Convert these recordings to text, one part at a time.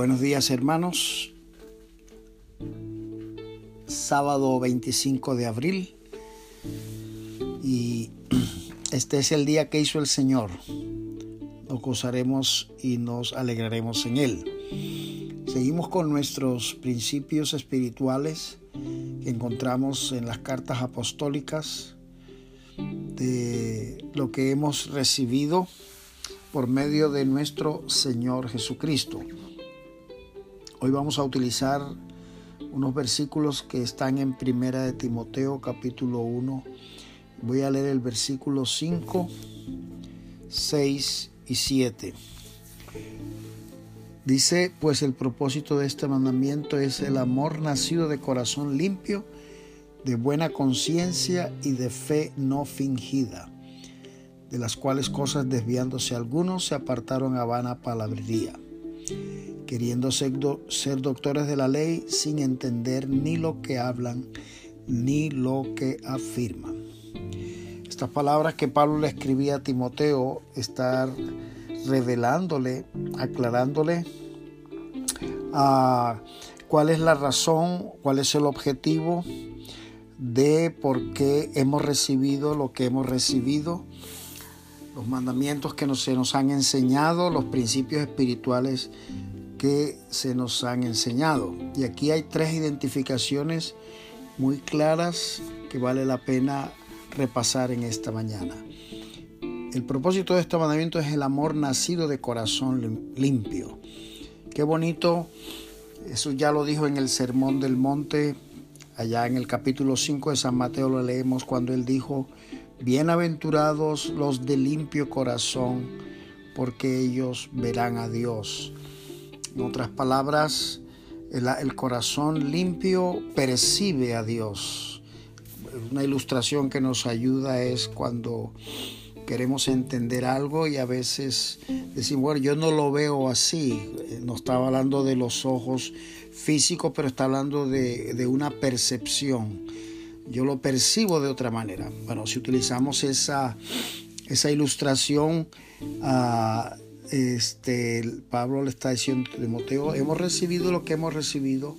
Buenos días hermanos. Sábado 25 de abril. Y este es el día que hizo el Señor. Nos gozaremos y nos alegraremos en Él. Seguimos con nuestros principios espirituales que encontramos en las cartas apostólicas de lo que hemos recibido por medio de nuestro Señor Jesucristo. Hoy vamos a utilizar unos versículos que están en Primera de Timoteo capítulo 1. Voy a leer el versículo 5, 6 y 7. Dice, pues el propósito de este mandamiento es el amor nacido de corazón limpio, de buena conciencia y de fe no fingida, de las cuales cosas desviándose algunos se apartaron a vana palabrería queriendo ser, doctores de la ley sin entender ni lo que hablan ni lo que afirman. Estas palabras que Pablo le escribía a Timoteo están revelándole, aclarándole a cuál es la razón, cuál es el objetivo de por qué hemos recibido lo que hemos recibido, los mandamientos que se nos han enseñado, los principios espirituales que se nos han enseñado. Y aquí hay tres identificaciones muy claras que vale la pena repasar en esta mañana. El propósito de este mandamiento es el amor nacido de corazón limpio. Qué bonito, eso ya lo dijo en el Sermón del Monte, allá en el capítulo 5 de San Mateo lo leemos cuando él dijo, bienaventurados los de limpio corazón, porque ellos verán a Dios. En otras palabras, el, corazón limpio percibe a Dios. Una ilustración que nos ayuda es cuando queremos entender algo y a veces decimos, bueno, yo no lo veo así. No estaba hablando de los ojos físicos, pero está hablando de, una percepción. Yo lo percibo de otra manera. Bueno, si utilizamos esa, esa ilustración, uh, este, Pablo le está diciendo a Timoteo, hemos recibido lo que hemos recibido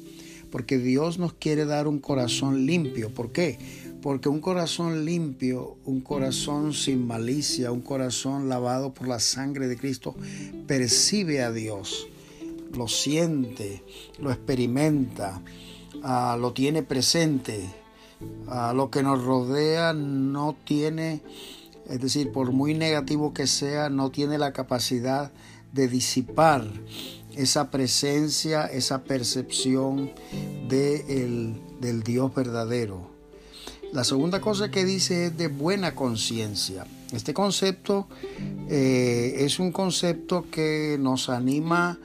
porque Dios nos quiere dar un corazón limpio. ¿Por qué? Porque un corazón limpio, un corazón sin malicia, un corazón lavado por la sangre de Cristo, percibe a Dios, lo siente, lo experimenta, ah, lo tiene presente. ah, lo que nos rodea no tiene es decir, por muy negativo que sea, no tiene la capacidad de disipar esa presencia, esa percepción de del Dios verdadero. La segunda cosa que dice es de buena conciencia. Este concepto eh, es un concepto que nos anima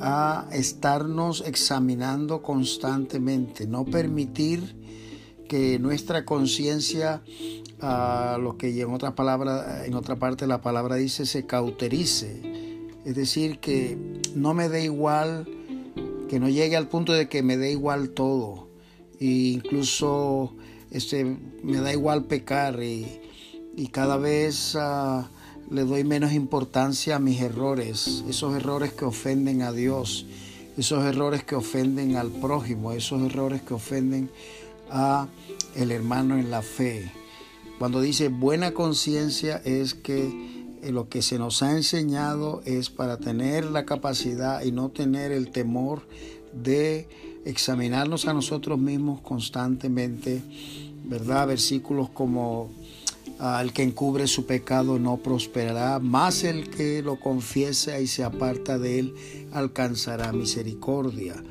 a estarnos examinando constantemente, no permitir que nuestra conciencia a lo que en otra palabra, en otra parte la palabra dice se cauterice. Es decir, que no me dé igual, que no llegue al punto de que me dé igual todo. E incluso este, me da igual pecar y, cada vez ah, le doy menos importancia a mis errores, esos errores que ofenden a Dios, esos errores que ofenden al prójimo, esos errores que ofenden a el hermano en la fe. Cuando dice buena conciencia es que eh, lo que se nos ha enseñado es para tener la capacidad y no tener el temor de examinarnos a nosotros mismos constantemente, ¿verdad? Versículos como al que encubre su pecado no prosperará, más el que lo confiesa y se aparta de él alcanzará misericordia.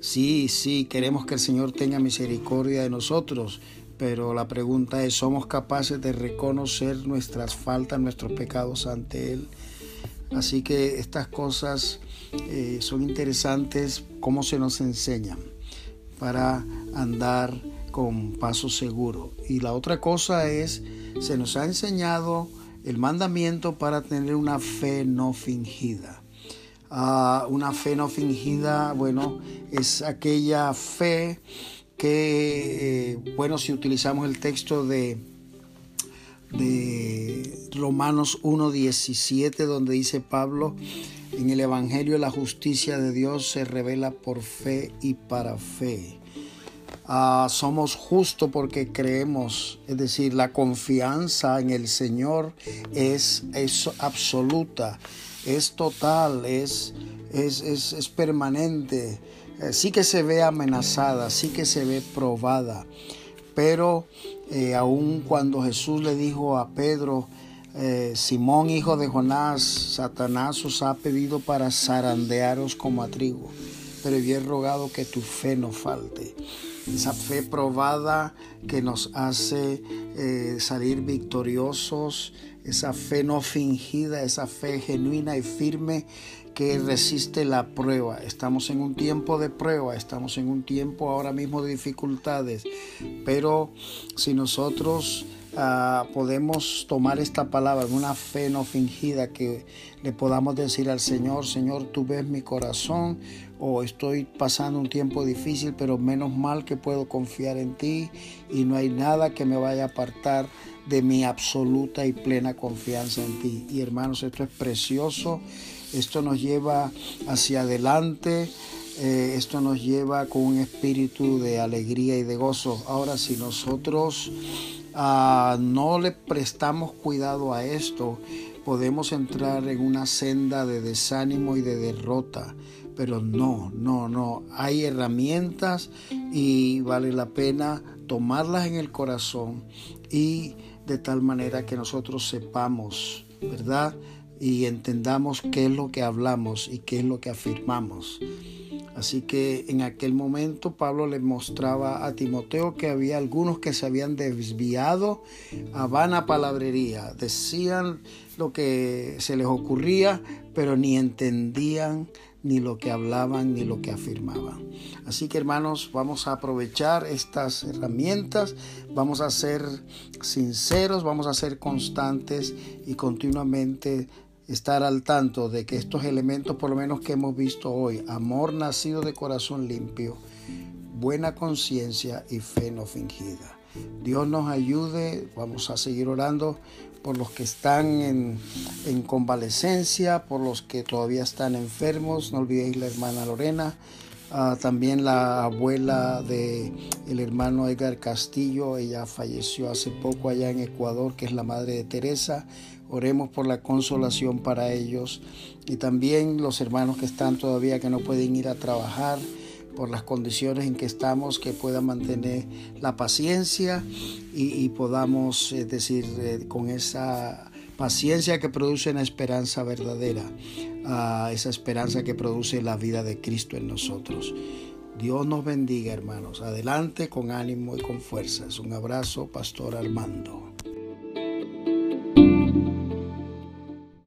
Sí, sí, queremos que el Señor tenga misericordia de nosotros, pero la pregunta es, ¿somos capaces de reconocer nuestras faltas, nuestros pecados ante Él? Así que estas cosas eh, son interesantes, cómo se nos enseñan para andar con paso seguro. Y la otra cosa es, se nos ha enseñado el mandamiento para tener una fe no fingida. Ah, una fe no fingida, bueno, es aquella fe que, eh, bueno, si utilizamos el texto de, de Romanos 1.17, donde dice Pablo, En el Evangelio la justicia de Dios se revela por fe y para fe. Ah, somos justos porque creemos, es decir, la confianza en el Señor es, es absoluta, es total, es, es, es, permanente. Eh, sí que se ve amenazada, sí que se ve probada, pero eh, aun cuando Jesús le dijo a Pedro, eh, Simón, hijo de Jonás, Satanás os ha pedido para zarandearos como a trigo, pero yo he rogado que tu fe no falte. Esa fe probada que nos hace eh, salir victoriosos, esa fe no fingida, esa fe genuina y firme que resiste la prueba. Estamos en un tiempo de prueba, estamos en un tiempo ahora mismo de dificultades, pero si nosotros Ah, podemos tomar esta palabra, una fe no fingida, que le podamos decir al Señor, Señor, tú ves mi corazón o estoy pasando un tiempo difícil, pero menos mal que puedo confiar en ti y no hay nada que me vaya a apartar de mi absoluta y plena confianza en ti. Y hermanos, esto es precioso, esto nos lleva hacia adelante. Eh, esto nos lleva con un espíritu de alegría y de gozo. Ahora, si nosotros Ah, no le prestamos cuidado a esto, podemos entrar en una senda de desánimo y de derrota. Pero no, no, no. Hay herramientas y vale la pena tomarlas en el corazón y de tal manera que nosotros sepamos, ¿verdad? Y entendamos qué es lo que hablamos y qué es lo que afirmamos. Así que en aquel momento Pablo le mostraba a Timoteo que había algunos que se habían desviado a vana palabrería, decían lo que se les ocurría, pero ni entendían ni lo que hablaban ni lo que afirmaban. Así que hermanos, vamos a aprovechar estas herramientas, vamos a ser sinceros, vamos a ser constantes y continuamente estar al tanto de que estos elementos, por lo menos que hemos visto hoy, amor nacido de corazón limpio, buena conciencia y fe no fingida. Dios nos ayude, vamos a seguir orando por los que están en, convalecencia, por los que todavía están enfermos, no olvidéis la hermana Lorena, ah, también la abuela de hermano Edgar Castillo, ella falleció hace poco allá en Ecuador, que es la madre de Teresa. Oremos por la consolación para ellos y también los hermanos que están todavía que no pueden ir a trabajar por las condiciones en que estamos, que puedan mantener la paciencia y, podamos, decir, eh, con esa paciencia que produce una esperanza verdadera, esa esperanza que produce la vida de Cristo en nosotros. Dios nos bendiga, hermanos. Adelante con ánimo y con fuerzas. Un abrazo, Pastor Armando.